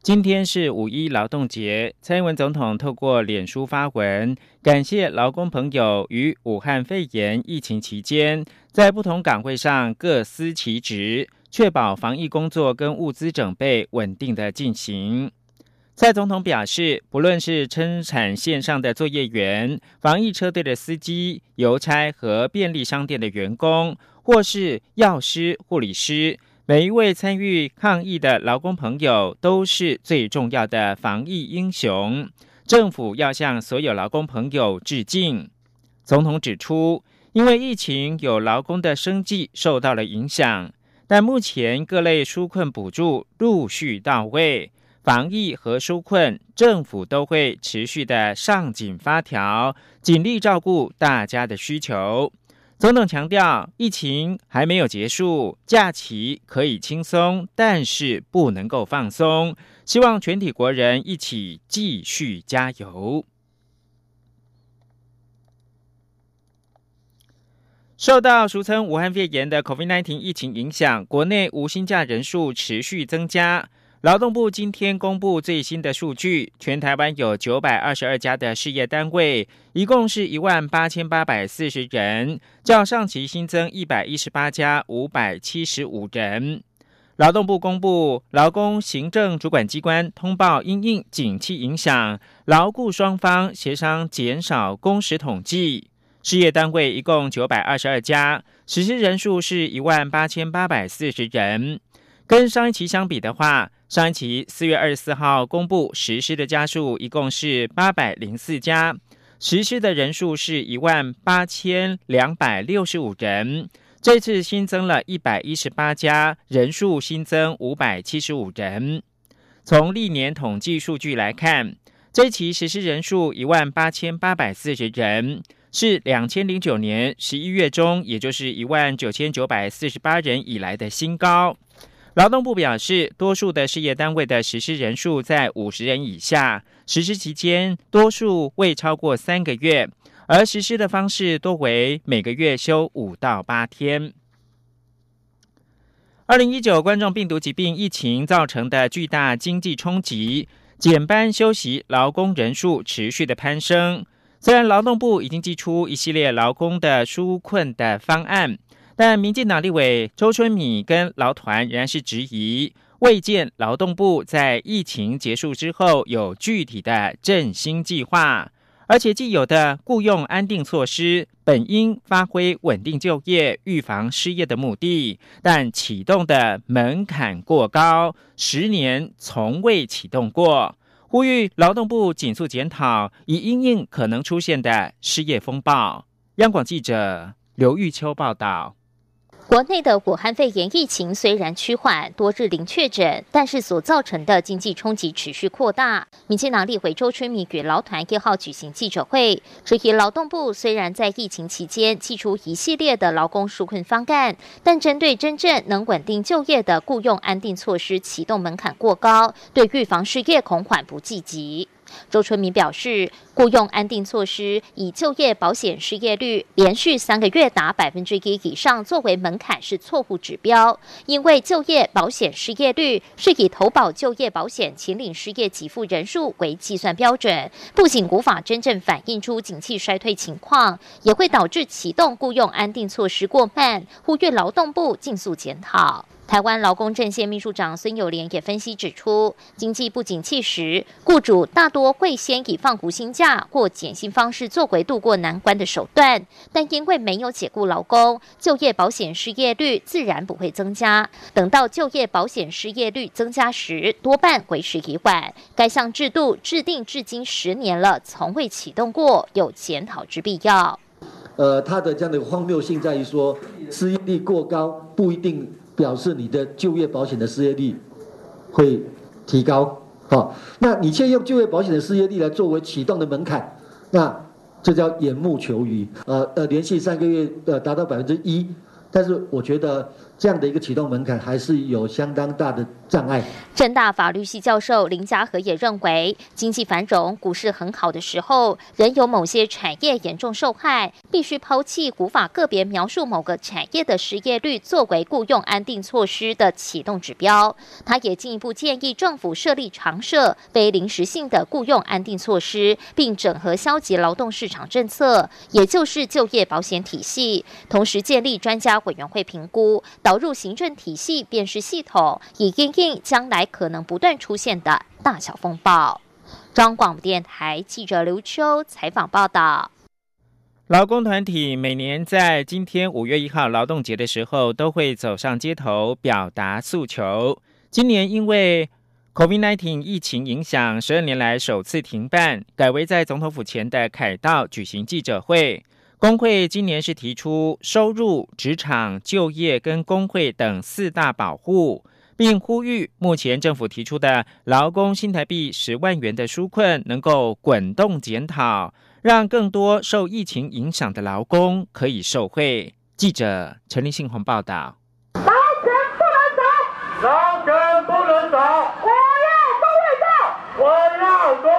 今天是五一劳动节，蔡英文总统透过脸书发文，感谢劳工朋友于武汉肺炎疫情期间，在不同岗位上各司其职，确保防疫工作跟物资准备稳定的进行。蔡总统表示，不论是生产线上的作业员、防疫车队的司机、邮差和便利商店的员工，或是药师、护理师。每一位参与抗疫的劳工朋友都是最重要的防疫英雄，政府要向所有劳工朋友致敬。总统指出，因为疫情，有劳工的生计受到了影响，但目前各类纾困补助陆续到位，防疫和纾困，政府都会持续的上紧发条，尽力照顾大家的需求。总统强调，疫情还没有结束，假期可以轻松，但是不能够放松。希望全体国人一起继续加油。受到俗称武汉肺炎的 COVID-19 疫情影响，国内无薪假人数持续增加。劳动部今天公布最新的数据，全台湾有九百二十二家的事业单位，一共是一万八千八百四十人，较上期新增一百一十八家，五百七十五人。劳动部公布，劳工行政主管机关通报因应景气影响，劳雇双方协商减少工时统计，事业单位一共九百二十二家，实施人数是一万八千八百四十人。跟上一期相比的话，上一期四月二十四号公布实施的家数一共是八百零四家，实施的人数是一万八千两百六十五人。这次新增了一百一十八家，人数新增五百七十五人。从历年统计数据来看，这期实施人数一万八千八百四十人，是两千零九年十一月中，也就是一万九千九百四十八人以来的新高。劳动部表示，多数的事业单位的实施人数在五十人以下，实施期间多数未超过三个月，而实施的方式多为每个月休五到八天。二零一九冠状病毒疾病疫情造成的巨大经济冲击，减班休息劳工人数持续的攀升。虽然劳动部已经寄出一系列劳工的纾困的方案。但民进党立委周春米跟劳团仍然是质疑，未见劳动部在疫情结束之后有具体的振兴计划，而且既有的雇佣安定措施本应发挥稳定就业、预防失业的目的，但启动的门槛过高，十年从未启动过，呼吁劳动部紧速检讨，以应应可能出现的失业风暴。央广记者刘玉秋报道。国内的武汉肺炎疫情虽然趋缓，多日零确诊，但是所造成的经济冲击持续扩大。民进党立委周春米与劳团一号举行记者会，质疑劳动部虽然在疫情期间寄出一系列的劳工纾困方案，但针对真正能稳定就业的雇佣安定措施启动门槛过高，对预防失业恐缓不积极。周春明表示，雇佣安定措施以就业保险失业率连续三个月达百分之一以上作为门槛是错误指标，因为就业保险失业率是以投保就业保险请领失业给付人数为计算标准，不仅无法真正反映出景气衰退情况，也会导致启动雇佣安定措施过慢，呼吁劳动部尽速检讨。台湾劳工阵线秘书长孙友莲也分析指出，经济不景气时，雇主大多会先以放无薪假或减薪方式作为渡过难关的手段，但因为没有解雇劳工，就业保险失业率自然不会增加。等到就业保险失业率增加时，多半为时已晚。该项制度制定至今十年了，从未启动过，有检讨之必要。呃，它的这样的荒谬性在于说，失业率过高不一定。表示你的就业保险的失业率会提高，好，那你现在用就业保险的失业率来作为启动的门槛，那这叫缘木求鱼，呃呃，连续三个月呃达到百分之一，但是我觉得。这样的一个启动门槛还是有相当大的障碍。正大法律系教授林家和也认为，经济繁荣、股市很好的时候，仍有某些产业严重受害，必须抛弃古法个别描述某个产业的失业率作为雇佣安定措施的启动指标。他也进一步建议政府设立常设、非临时性的雇佣安定措施，并整合消极劳动市场政策，也就是就业保险体系，同时建立专家委员会评估。导入行政体系辨识系统，以应应将来可能不断出现的大小风暴。中广电台记者刘秋采访报道。劳工团体每年在今天五月一号劳动节的时候，都会走上街头表达诉求。今年因为 COVID-19 疫情影响，十二年来首次停办，改为在总统府前的凯道举行记者会。工会今年是提出收入、职场、就业跟工会等四大保护，并呼吁目前政府提出的劳工新台币十万元的纾困能够滚动检讨，让更多受疫情影响的劳工可以受惠。记者陈立信宏报道。劳权不能走，劳权不能走，我要工会到，我要工。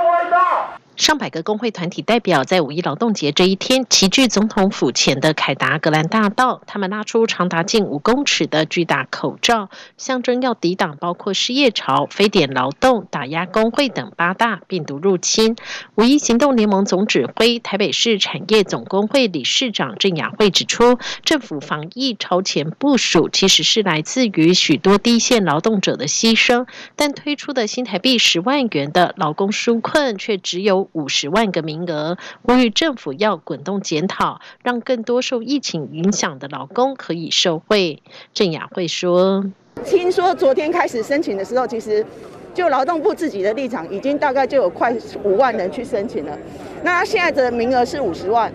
上百个工会团体代表在五一劳动节这一天齐聚总统府前的凯达格兰大道，他们拉出长达近五公尺的巨大口罩，象征要抵挡包括失业潮、非典劳动、打压工会等八大病毒入侵。五一行动联盟总指挥、台北市产业总工会理事长郑雅慧指出，政府防疫超前部署，其实是来自于许多低线劳动者的牺牲，但推出的新台币十万元的劳工纾困却只有。五十万个名额，呼吁政府要滚动检讨，让更多受疫情影响的劳工可以受惠。郑雅慧说：“听说昨天开始申请的时候，其实就劳动部自己的立场，已经大概就有快五万人去申请了。那现在的名额是五十万，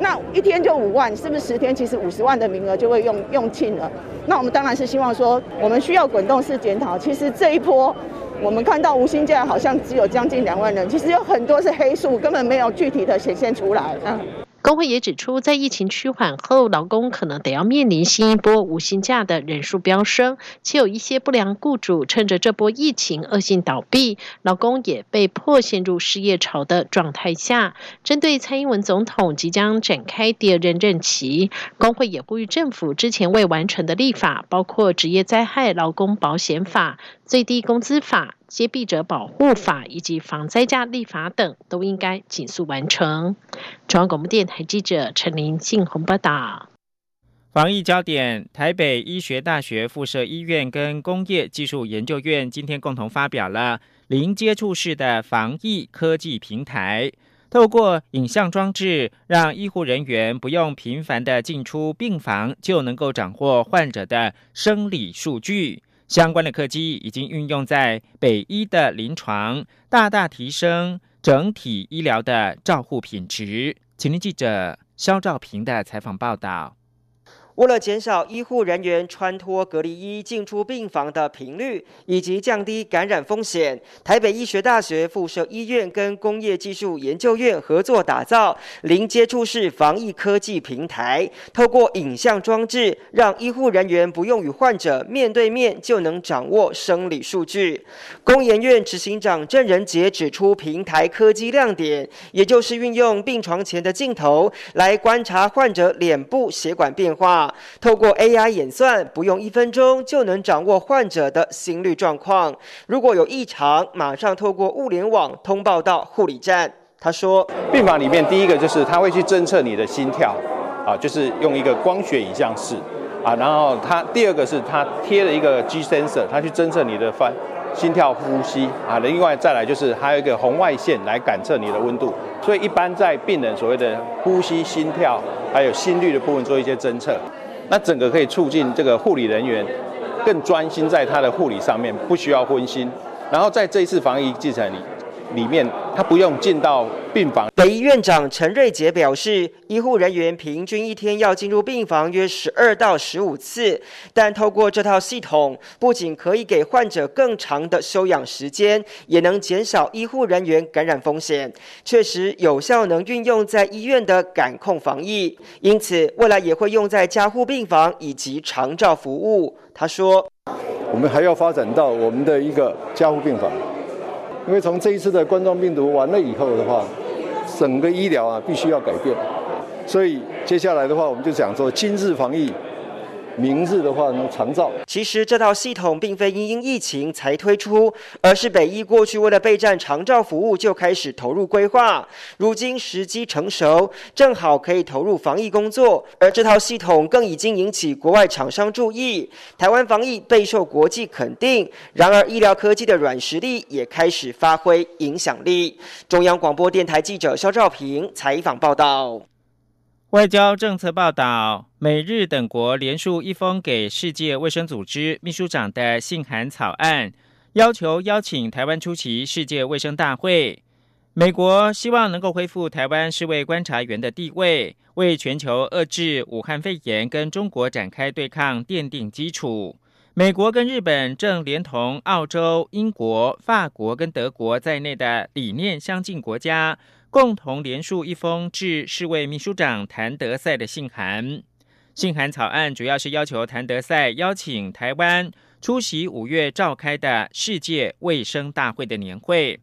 那一天就五万，是不是十天其实五十万的名额就会用用尽了？那我们当然是希望说，我们需要滚动式检讨。其实这一波。”我们看到无薪假好像只有将近两万人，其实有很多是黑数，根本没有具体的显现出来。工会也指出，在疫情趋缓后，劳工可能得要面临新一波无薪假的人数飙升，且有一些不良雇主趁着这波疫情恶性倒闭，劳工也被迫陷入失业潮的状态下。针对蔡英文总统即将展开第二任任期，工会也呼吁政府之前未完成的立法，包括职业灾害劳工保险法、最低工资法。接弊者保护法以及防灾假立法等，都应该紧速完成。中央广播电台记者陈林信宏报道。防疫焦点：台北医学大学附设医院跟工业技术研究院今天共同发表了零接触式的防疫科技平台，透过影像装置，让医护人员不用频繁的进出病房，就能够掌握患者的生理数据。相关的科技已经运用在北医的临床，大大提升整体医疗的照护品质。请听记者肖兆平的采访报道。为了减少医护人员穿脱隔离衣进出病房的频率，以及降低感染风险，台北医学大学附设医院跟工业技术研究院合作打造零接触式防疫科技平台，透过影像装置，让医护人员不用与患者面对面就能掌握生理数据。工研院执行长郑仁杰指出，平台科技亮点，也就是运用病床前的镜头来观察患者脸部血管变化。透过 AI 演算，不用一分钟就能掌握患者的心率状况。如果有异常，马上透过物联网通报到护理站。他说，病房里面第一个就是他会去侦测你的心跳，啊，就是用一个光学影像室，啊，然后他第二个是他贴了一个 G sensor，他去侦测你的翻心跳、呼吸，啊，另外再来就是还有一个红外线来感测你的温度。所以一般在病人所谓的呼吸、心跳，还有心率的部分做一些侦测，那整个可以促进这个护理人员更专心在他的护理上面，不需要分心。然后在这一次防疫进程里，里面，他不用进到病房。北医院长陈瑞杰表示，医护人员平均一天要进入病房约十二到十五次，但透过这套系统，不仅可以给患者更长的休养时间，也能减少医护人员感染风险，确实有效能运用在医院的感控防疫。因此，未来也会用在加护病房以及长照服务。他说：“我们还要发展到我们的一个加护病房。”因为从这一次的冠状病毒完了以后的话，整个医疗啊必须要改变，所以接下来的话，我们就讲说今日防疫。明日的话呢，长照。其实这套系统并非因应疫情才推出，而是北医过去为了备战长照服务就开始投入规划。如今时机成熟，正好可以投入防疫工作。而这套系统更已经引起国外厂商注意，台湾防疫备受国际肯定。然而，医疗科技的软实力也开始发挥影响力。中央广播电台记者肖兆平采访报道。外交政策报道，美日等国联署一封给世界卫生组织秘书长的信函草案，要求邀请台湾出席世界卫生大会。美国希望能够恢复台湾世卫观察员的地位，为全球遏制武汉肺炎跟中国展开对抗奠定基础。美国跟日本正连同澳洲、英国、法国跟德国在内的理念相近国家。共同联署一封致世卫秘书长谭德赛的信函。信函草案主要是要求谭德赛邀请台湾出席五月召开的世界卫生大会的年会，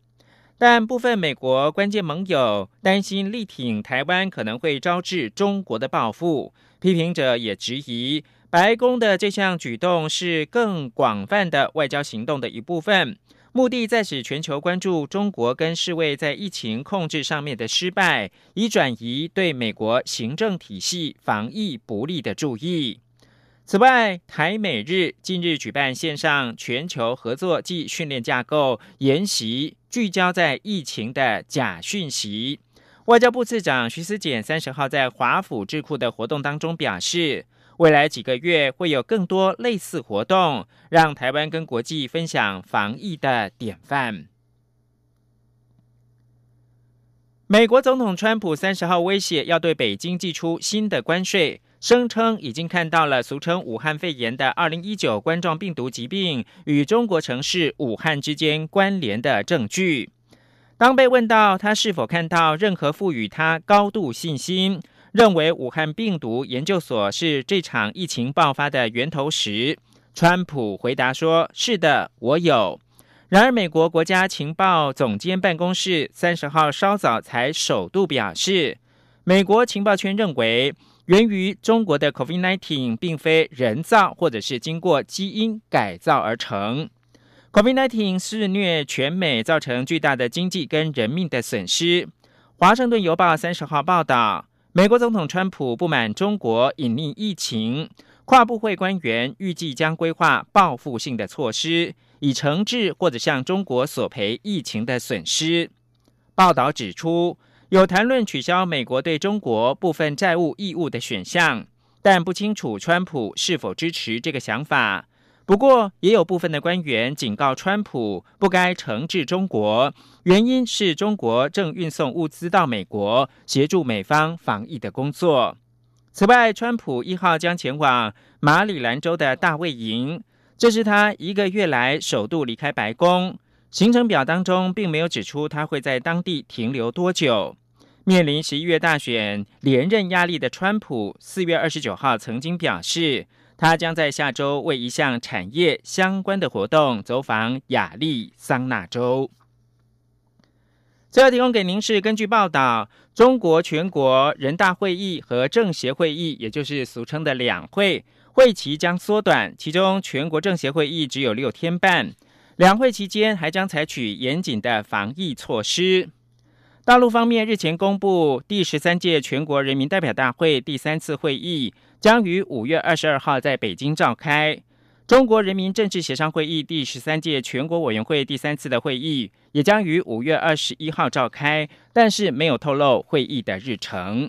但部分美国关键盟友担心力挺台湾可能会招致中国的报复。批评者也质疑白宫的这项举动是更广泛的外交行动的一部分。目的在使全球关注中国跟世卫在疫情控制上面的失败，以转移对美国行政体系防疫不利的注意。此外，台美日近日举办线上全球合作暨训练架构研习，聚焦在疫情的假讯息。外交部次长徐思俭三十号在华府智库的活动当中表示。未来几个月会有更多类似活动，让台湾跟国际分享防疫的典范。美国总统川普三十号威胁要对北京寄出新的关税，声称已经看到了俗称武汉肺炎的二零一九冠状病毒疾病与中国城市武汉之间关联的证据。当被问到他是否看到任何赋予他高度信心。认为武汉病毒研究所是这场疫情爆发的源头时，川普回答说：“是的，我有。”然而，美国国家情报总监办公室三十号稍早才首度表示，美国情报圈认为，源于中国的 COVID-19 并非人造或者是经过基因改造而成。COVID-19 肆虐全美，造成巨大的经济跟人命的损失。华盛顿邮报三十号报道。美国总统川普不满中国隐匿疫情，跨部会官员预计将规划报复性的措施，以惩治或者向中国索赔疫情的损失。报道指出，有谈论取消美国对中国部分债务义务的选项，但不清楚川普是否支持这个想法。不过，也有部分的官员警告川普不该惩治中国，原因是中国正运送物资到美国，协助美方防疫的工作。此外，川普一号将前往马里兰州的大卫营，这是他一个月来首度离开白宫。行程表当中并没有指出他会在当地停留多久。面临十一月大选连任压力的川普，四月二十九号曾经表示。他将在下周为一项产业相关的活动走访亚利桑那州。最后提供给您是根据报道，中国全国人大会议和政协会议，也就是俗称的两会，会期将缩短，其中全国政协会议只有六天半。两会期间还将采取严谨的防疫措施。大陆方面日前公布，第十三届全国人民代表大会第三次会议。将于五月二十二号在北京召开中国人民政治协商会议第十三届全国委员会第三次的会议，也将于五月二十一号召开，但是没有透露会议的日程。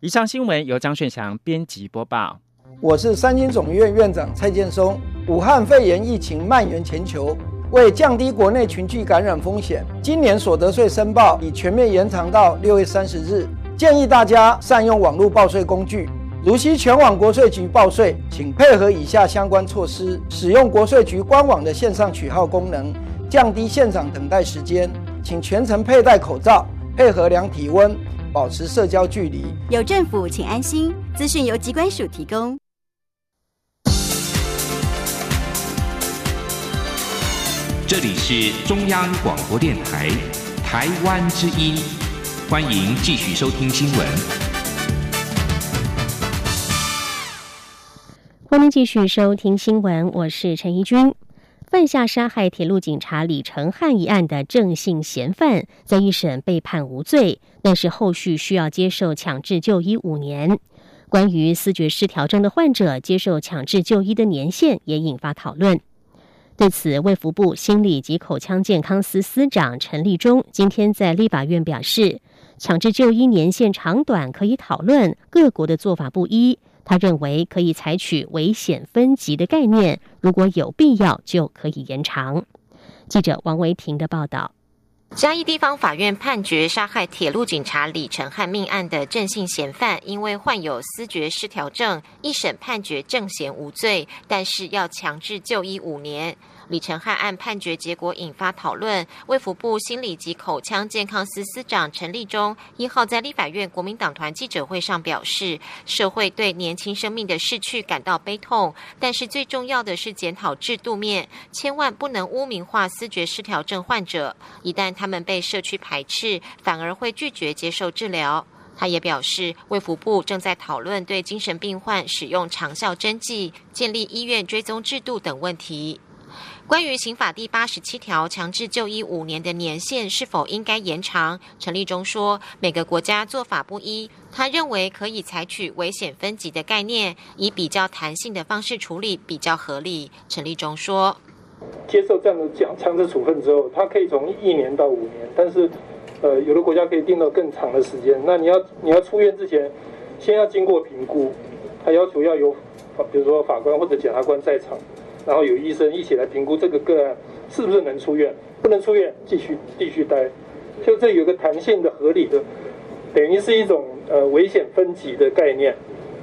以上新闻由张顺祥编辑播报。我是三军总医院院长蔡建松。武汉肺炎疫情蔓延全球，为降低国内群聚感染风险，今年所得税申报已全面延长到六月三十日。建议大家善用网络报税工具，如需前往国税局报税，请配合以下相关措施：使用国税局官网的线上取号功能，降低现场等待时间。请全程佩戴口罩，配合量体温，保持社交距离。有政府，请安心。资讯由机关署提供。这里是中央广播电台台湾之音，欢迎继续收听新闻。欢迎继续收听新闻，我是陈怡君。犯下杀害铁路警察李成汉一案的郑姓嫌犯，在一审被判无罪，但是后续需要接受强制就医五年。关于思觉失调症的患者接受强制就医的年限，也引发讨论。对此，卫福部心理及口腔健康司司长陈立忠今天在立法院表示，强制就医年限长短可以讨论，各国的做法不一。他认为可以采取危险分级的概念，如果有必要就可以延长。记者王维婷的报道。嘉义地方法院判决杀害铁路警察李成汉命案的郑姓嫌犯，因为患有思觉失调症，一审判决郑嫌无罪，但是要强制就医五年。李成汉案判决结果引发讨论。卫福部心理及口腔健康司司长陈立忠一号在立法院国民党团记者会上表示，社会对年轻生命的逝去感到悲痛，但是最重要的是检讨制度面，千万不能污名化思觉失调症患者。一旦他们被社区排斥，反而会拒绝接受治疗。他也表示，卫福部正在讨论对精神病患使用长效针剂、建立医院追踪制度等问题。关于刑法第八十七条强制就医五年的年限是否应该延长？陈立忠说，每个国家做法不一，他认为可以采取危险分级的概念，以比较弹性的方式处理比较合理。陈立忠说，接受这样的强强制处分之后，他可以从一年到五年，但是，呃，有的国家可以定到更长的时间。那你要你要出院之前，先要经过评估，他要求要有，比如说法官或者检察官在场。然后有医生一起来评估这个个案是不是能出院，不能出院继续继续待，就这有个弹性的、合理的，等于是一种呃危险分级的概念，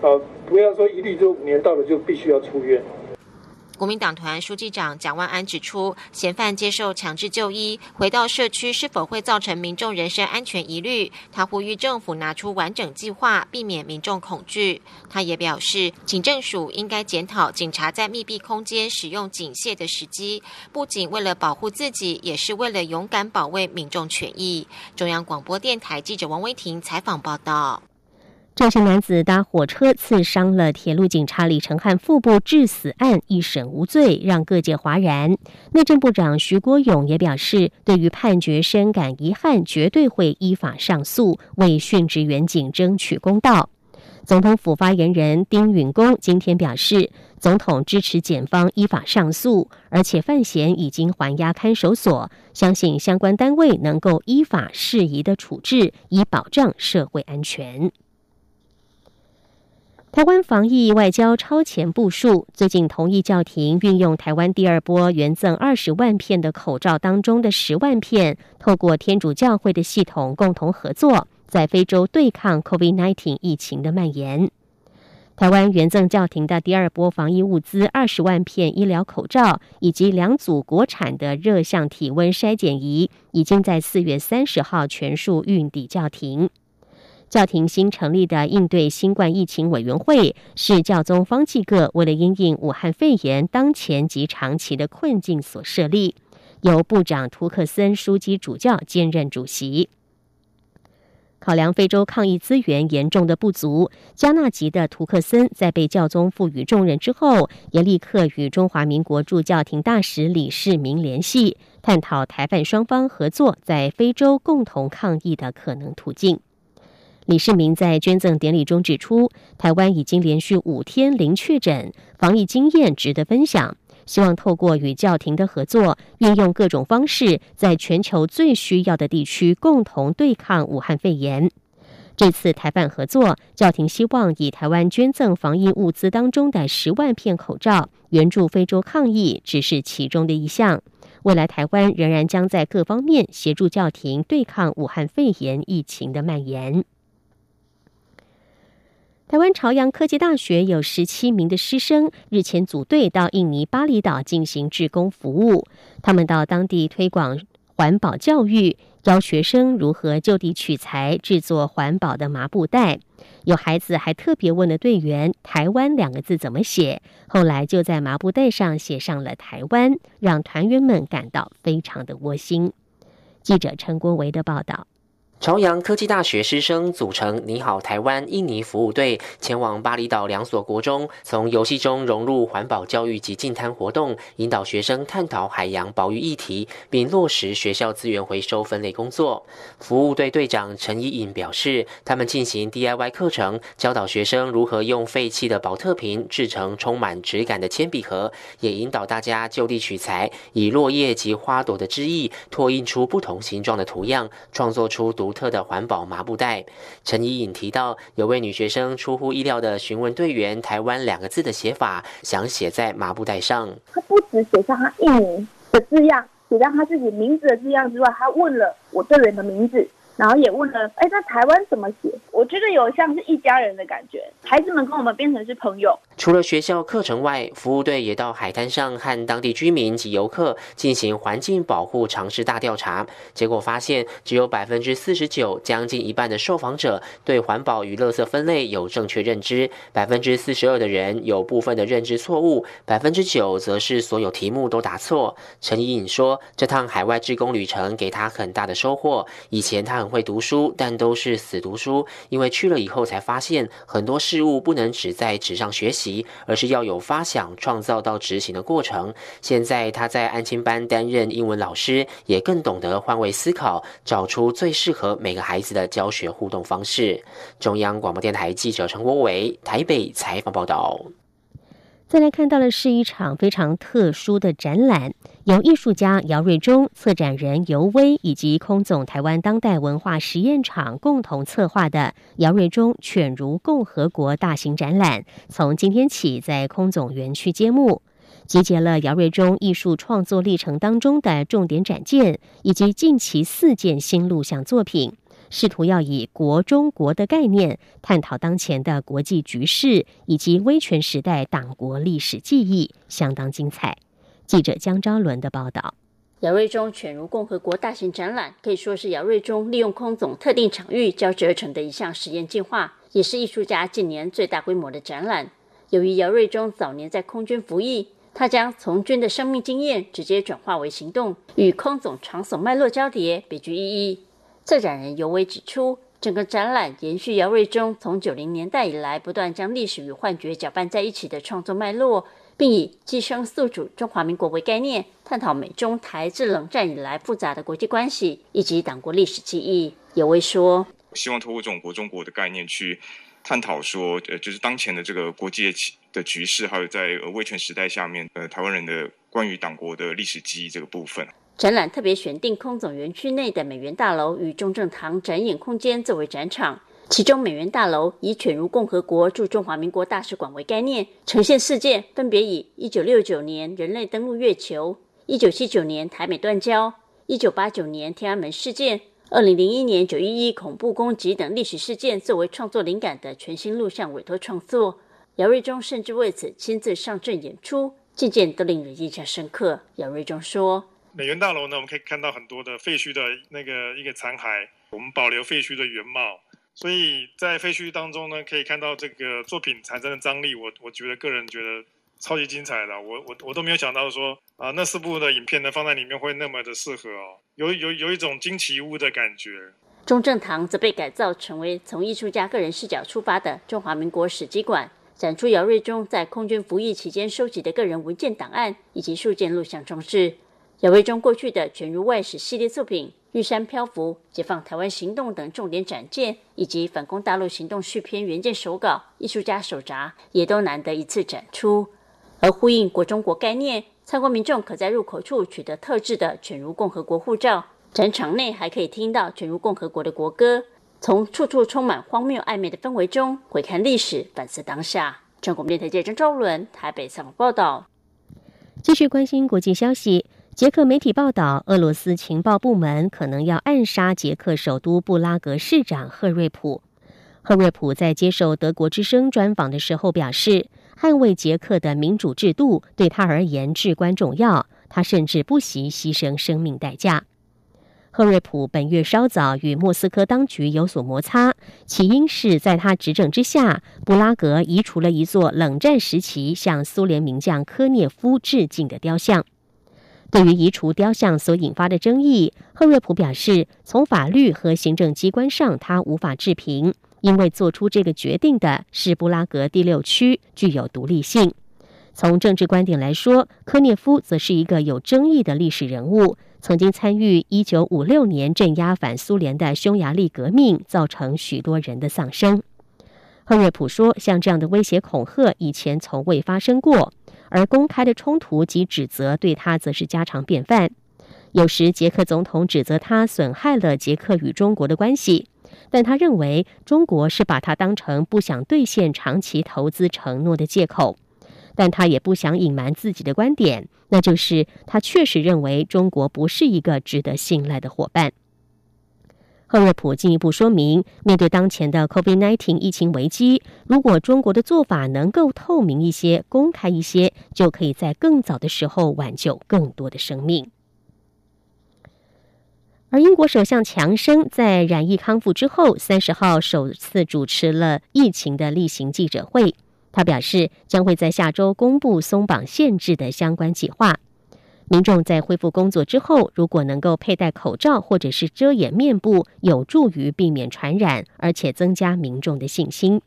啊，不要说一律就五年到了就必须要出院。国民党团书记长蒋万安指出，嫌犯接受强制就医，回到社区是否会造成民众人身安全疑虑？他呼吁政府拿出完整计划，避免民众恐惧。他也表示，警政署应该检讨警察在密闭空间使用警械的时机，不仅为了保护自己，也是为了勇敢保卫民众权益。中央广播电台记者王威婷采访报道。赵姓男子搭火车刺伤了铁路警察李成汉腹部致死案一审无罪，让各界哗然。内政部长徐国勇也表示，对于判决深感遗憾，绝对会依法上诉，为殉职员警争取公道。总统府发言人丁允恭今天表示，总统支持检方依法上诉，而且范闲已经还押看守所，相信相关单位能够依法适宜的处置，以保障社会安全。台湾防疫外交超前部署，最近同意叫停运用台湾第二波原赠二十万片的口罩当中的十万片，透过天主教会的系统共同合作，在非洲对抗 COVID-19 疫情的蔓延。台湾原赠教廷的第二波防疫物资二十万片医疗口罩，以及两组国产的热像体温筛检仪，已经在四月三十号全数运抵教廷。教廷新成立的应对新冠疫情委员会是教宗方济各为了因应武汉肺炎当前及长期的困境所设立，由部长图克森枢机主教兼任主席。考量非洲抗疫资源严重的不足，加纳籍的图克森在被教宗赋予重任之后，也立刻与中华民国驻教廷大使李世民联系，探讨台办双方合作在非洲共同抗疫的可能途径。李世民在捐赠典礼中指出，台湾已经连续五天零确诊，防疫经验值得分享。希望透过与教廷的合作，运用各种方式，在全球最需要的地区共同对抗武汉肺炎。这次台办合作，教廷希望以台湾捐赠防疫物资当中的十万片口罩，援助非洲抗疫，只是其中的一项。未来台湾仍然将在各方面协助教廷对抗武汉肺炎疫情的蔓延。台湾朝阳科技大学有十七名的师生日前组队到印尼巴厘岛进行志工服务，他们到当地推广环保教育，教学生如何就地取材制作环保的麻布袋。有孩子还特别问了队员“台湾”两个字怎么写，后来就在麻布袋上写上了“台湾”，让团员们感到非常的窝心。记者陈国维的报道。朝阳科技大学师生组成“你好台湾”印尼服务队，前往巴厘岛两所国中，从游戏中融入环保教育及净滩活动，引导学生探讨海洋保育议题，并落实学校资源回收分类工作。服务队队长陈怡颖表示，他们进行 DIY 课程，教导学生如何用废弃的保特瓶制成充满质感的铅笔盒，也引导大家就地取材，以落叶及花朵的枝叶拓印出不同形状的图样，创作出独。独特的环保麻布袋。陈怡颖提到，有位女学生出乎意料的询问队员“台湾”两个字的写法，想写在麻布袋上。她不止写上他印名的字样，写上她自己名字的字样之外，还问了我队员的名字。然后也问了，哎，那台湾怎么写？我觉得有像是一家人的感觉，孩子们跟我们变成是朋友。除了学校课程外，服务队也到海滩上和当地居民及游客进行环境保护常识大调查。结果发现，只有百分之四十九，将近一半的受访者对环保与垃圾分类有正确认知，百分之四十二的人有部分的认知错误，百分之九则是所有题目都答错。陈怡颖说，这趟海外志工旅程给他很大的收获。以前他很。会读书，但都是死读书。因为去了以后才发现，很多事物不能只在纸上学习，而是要有发想、创造到执行的过程。现在他在安亲班担任英文老师，也更懂得换位思考，找出最适合每个孩子的教学互动方式。中央广播电台记者陈国伟台北采访报道。再来看到的是一场非常特殊的展览，由艺术家姚瑞忠、策展人尤威以及空总台湾当代文化实验场共同策划的姚瑞忠犬儒共和国大型展览，从今天起在空总园区揭幕，集结了姚瑞忠艺术创作历程当中的重点展件，以及近期四件新录像作品。试图要以国中国的概念探讨当前的国际局势以及威权时代党国历史记忆，相当精彩。记者江昭伦的报道。姚瑞忠犬儒共和国大型展览可以说是姚瑞忠利用空总特定场域交织而成的一项实验计划，也是艺术家近年最大规模的展览。由于姚瑞忠早年在空军服役，他将从军的生命经验直接转化为行动，与空总场所脉络交叠，别具意义。策展人尤为指出，整个展览延续姚瑞忠从九零年代以来不断将历史与幻觉搅拌在一起的创作脉络，并以寄生宿主中华民国为概念，探讨美中台自冷战以来复杂的国际关系以及党国历史记忆。尤为说：“希望通过这种国中国的概念去探讨说，呃，就是当前的这个国际的局势，还有在威权时代下面，呃，台湾人的关于党国的历史记忆这个部分。”展览特别选定空总园区内的美元大楼与中正堂展演空间作为展场，其中美元大楼以“犬儒共和国驻中华民国大使馆”为概念，呈现事件分别以1969年人类登陆月球、1979年台美断交、1989年天安门事件、2001年911恐怖攻击等历史事件作为创作灵感的全新录像委托创作。姚瑞忠甚至为此亲自上阵演出，件件都令人印象深刻。姚瑞忠说。美元大楼呢，我们可以看到很多的废墟的那个一个残骸，我们保留废墟的原貌，所以在废墟当中呢，可以看到这个作品产生的张力。我我觉得个人觉得超级精彩的，我我我都没有想到说啊，那四部的影片呢放在里面会那么的适合哦，有有有一种惊奇屋的感觉。中正堂则被改造成为从艺术家个人视角出发的中华民国史迹馆，展出姚瑞忠在空军服役期间收集的个人文件档案以及数件录像装置。姚卫中过去的全如外史系列作品《玉山漂浮》《解放台湾行动》等重点展件，以及反攻大陆行动续篇原件手稿、艺术家手札，也都难得一次展出。而呼应国中国概念，参观民众可在入口处取得特制的犬儒共和国护照。展场内还可以听到犬儒共和国的国歌，从处处充满荒谬暧昧的氛围中回看历史，反思当下。中国电台记者张昭伦台北采访报道。继续关心国际消息。捷克媒体报道，俄罗斯情报部门可能要暗杀捷克首都布拉格市长赫瑞普。赫瑞普在接受德国之声专访的时候表示，捍卫捷克的民主制度对他而言至关重要，他甚至不惜牺牲生命代价。赫瑞普本月稍早与莫斯科当局有所摩擦，起因是在他执政之下，布拉格移除了一座冷战时期向苏联名将科涅夫致敬的雕像。对于移除雕像所引发的争议，赫瑞普表示，从法律和行政机关上，他无法置评，因为做出这个决定的是布拉格第六区，具有独立性。从政治观点来说，科涅夫则是一个有争议的历史人物，曾经参与1956年镇压反苏联的匈牙利革命，造成许多人的丧生。赫瑞普说：“像这样的威胁恐吓以前从未发生过。”而公开的冲突及指责对他则是家常便饭。有时捷克总统指责他损害了捷克与中国的关系，但他认为中国是把他当成不想兑现长期投资承诺的借口。但他也不想隐瞒自己的观点，那就是他确实认为中国不是一个值得信赖的伙伴。赫瑞普进一步说明，面对当前的 COVID-19 疫情危机，如果中国的做法能够透明一些、公开一些，就可以在更早的时候挽救更多的生命。而英国首相强生在染疫康复之后，三十号首次主持了疫情的例行记者会，他表示将会在下周公布松绑限制的相关计划。民众在恢复工作之后，如果能够佩戴口罩或者是遮掩面部，有助于避免传染，而且增加民众的信心。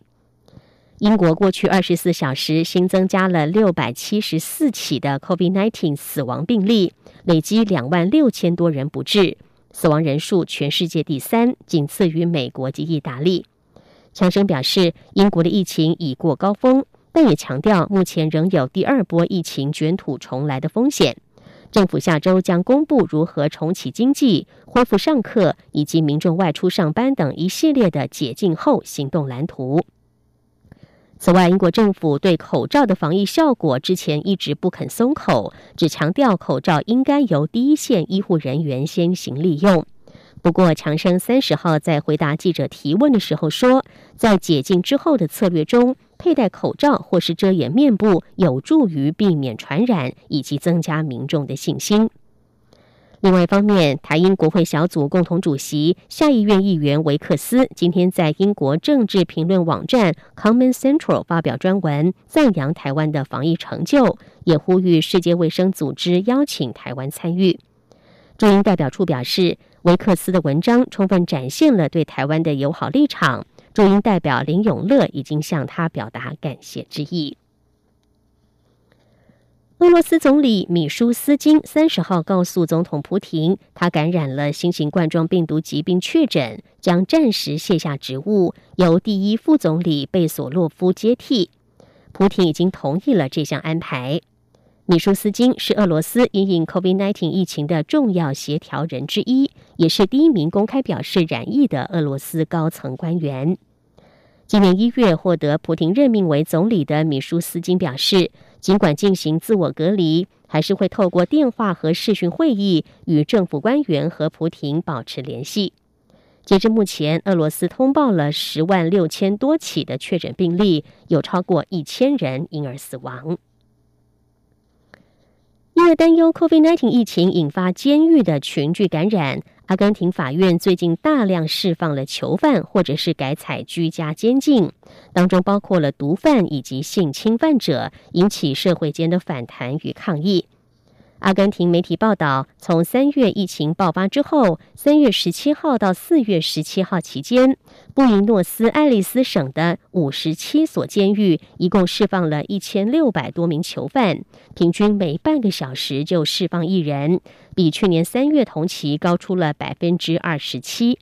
英国过去二十四小时新增加了六百七十四起的 COVID-19 死亡病例，累积两万六千多人不治，死亡人数全世界第三，仅次于美国及意大利。强生表示，英国的疫情已过高峰，但也强调目前仍有第二波疫情卷土重来的风险。政府下周将公布如何重启经济、恢复上课以及民众外出上班等一系列的解禁后行动蓝图。此外，英国政府对口罩的防疫效果之前一直不肯松口，只强调口罩应该由第一线医护人员先行利用。不过，强生三十号在回答记者提问的时候说，在解禁之后的策略中。佩戴口罩或是遮掩面部，有助于避免传染以及增加民众的信心。另外一方面，台英国会小组共同主席、下议院议员维克斯今天在英国政治评论网站 Common Central 发表专文，赞扬台湾的防疫成就，也呼吁世界卫生组织邀请台湾参与。驻英代表处表示，维克斯的文章充分展现了对台湾的友好立场。驻英代表林永乐已经向他表达感谢之意。俄罗斯总理米舒斯金三十号告诉总统普廷，他感染了新型冠状病毒疾病确诊，将暂时卸下职务，由第一副总理贝索洛夫接替。普廷已经同意了这项安排。米舒斯金是俄罗斯因应 COVID-19 疫情的重要协调人之一，也是第一名公开表示染疫的俄罗斯高层官员。今年一月获得普廷任命为总理的米舒斯金表示，尽管进行自我隔离，还是会透过电话和视讯会议与政府官员和普廷保持联系。截至目前，俄罗斯通报了十万六千多起的确诊病例，有超过一千人因而死亡。因为担忧 COVID-19 疫情引发监狱的群聚感染，阿根廷法院最近大量释放了囚犯，或者是改采居家监禁，当中包括了毒贩以及性侵犯者，引起社会间的反弹与抗议。阿根廷媒体报道，从三月疫情爆发之后，三月十七号到四月十七号期间，布宜诺斯艾利斯省的五十七所监狱一共释放了一千六百多名囚犯，平均每半个小时就释放一人，比去年三月同期高出了百分之二十七。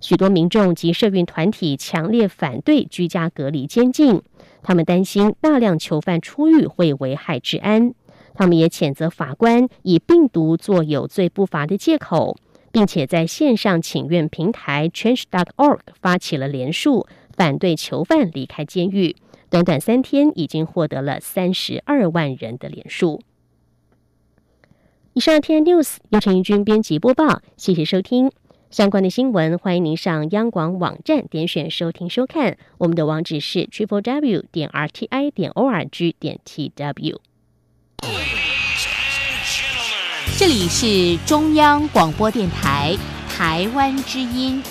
许多民众及社运团体强烈反对居家隔离监禁，他们担心大量囚犯出狱会危害治安。他们也谴责法官以病毒做有罪不罚的借口并且在线上请愿平台 change dot org 发起了连署反对囚犯离开监狱。短短三天已经获得了三十二万人的连署。以上天 news 由陈怡君编辑播报谢谢收听。相关的新闻欢迎您上央广网站点选收听收看。我们的网址是 triple w 点 rti 点 org 点 tw 这里是中央广播电台台湾之音。